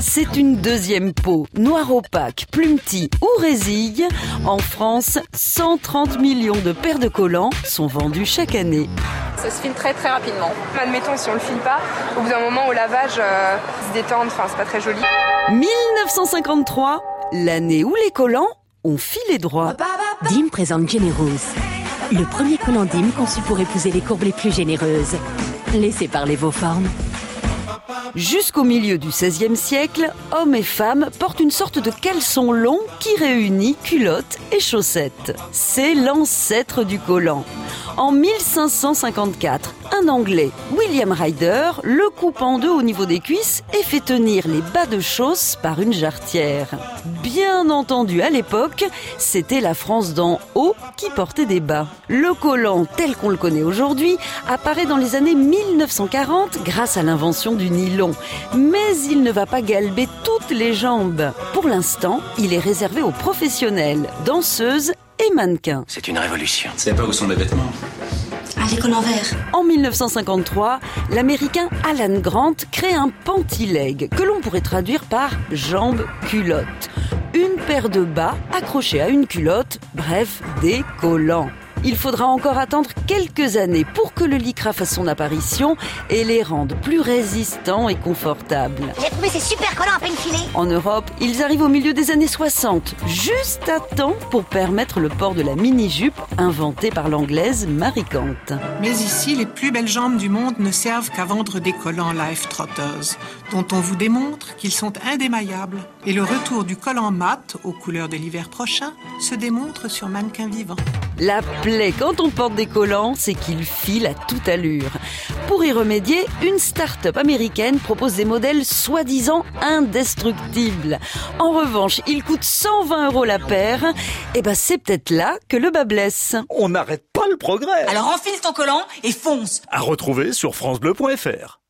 C'est une deuxième peau, noire opaque, plumetie ou résille. En France, 130 millions de paires de collants sont vendus chaque année. Ça se file très très rapidement. Admettons, si on le file pas, au bout d'un moment au lavage, euh, se détend, enfin c'est pas très joli. 1953, l'année où les collants ont filé droit. Dim présente Generous, le premier collant Dim conçu pour épouser les courbes les plus généreuses. Laissez parler vos formes. Jusqu'au milieu du XVIe siècle, hommes et femmes portent une sorte de caleçon long qui réunit culottes et chaussettes. C'est l'ancêtre du collant. En 1554, un Anglais, William Ryder, le coupe en deux au niveau des cuisses et fait tenir les bas de chausse par une jarretière. Bien entendu, à l'époque, c'était la France d'en haut qui portait des bas. Le collant, tel qu'on le connaît aujourd'hui, apparaît dans les années 1940 grâce à l'invention du nylon. Mais il ne va pas galber toutes les jambes. Pour l'instant, il est réservé aux professionnels, danseuses et. C'est une révolution. C'est pas où sont mes vêtements. En 1953, l'américain Alan Grant crée un panty-leg que l'on pourrait traduire par jambe culotte. Une paire de bas accrochés à une culotte, bref, des collants. Il faudra encore attendre quelques années pour que le lycra fasse son apparition et les rende plus résistants et confortables. J'ai trouvé ces super collants à peine filés. En Europe, ils arrivent au milieu des années 60, juste à temps pour permettre le port de la mini-jupe inventée par l'anglaise Marie Kant. Mais ici, les plus belles jambes du monde ne servent qu'à vendre des collants Life Trotters, dont on vous démontre qu'ils sont indémaillables. Et le retour du collant mat, aux couleurs de l'hiver prochain, se démontre sur mannequin vivant. La quand on porte des collants, c'est qu'ils filent à toute allure. Pour y remédier, une start-up américaine propose des modèles soi-disant indestructibles. En revanche, ils coûtent 120 euros la paire. Et ben, c'est peut-être là que le bas blesse. On n'arrête pas le progrès. Alors enfile ton collant et fonce À retrouver sur FranceBleu.fr.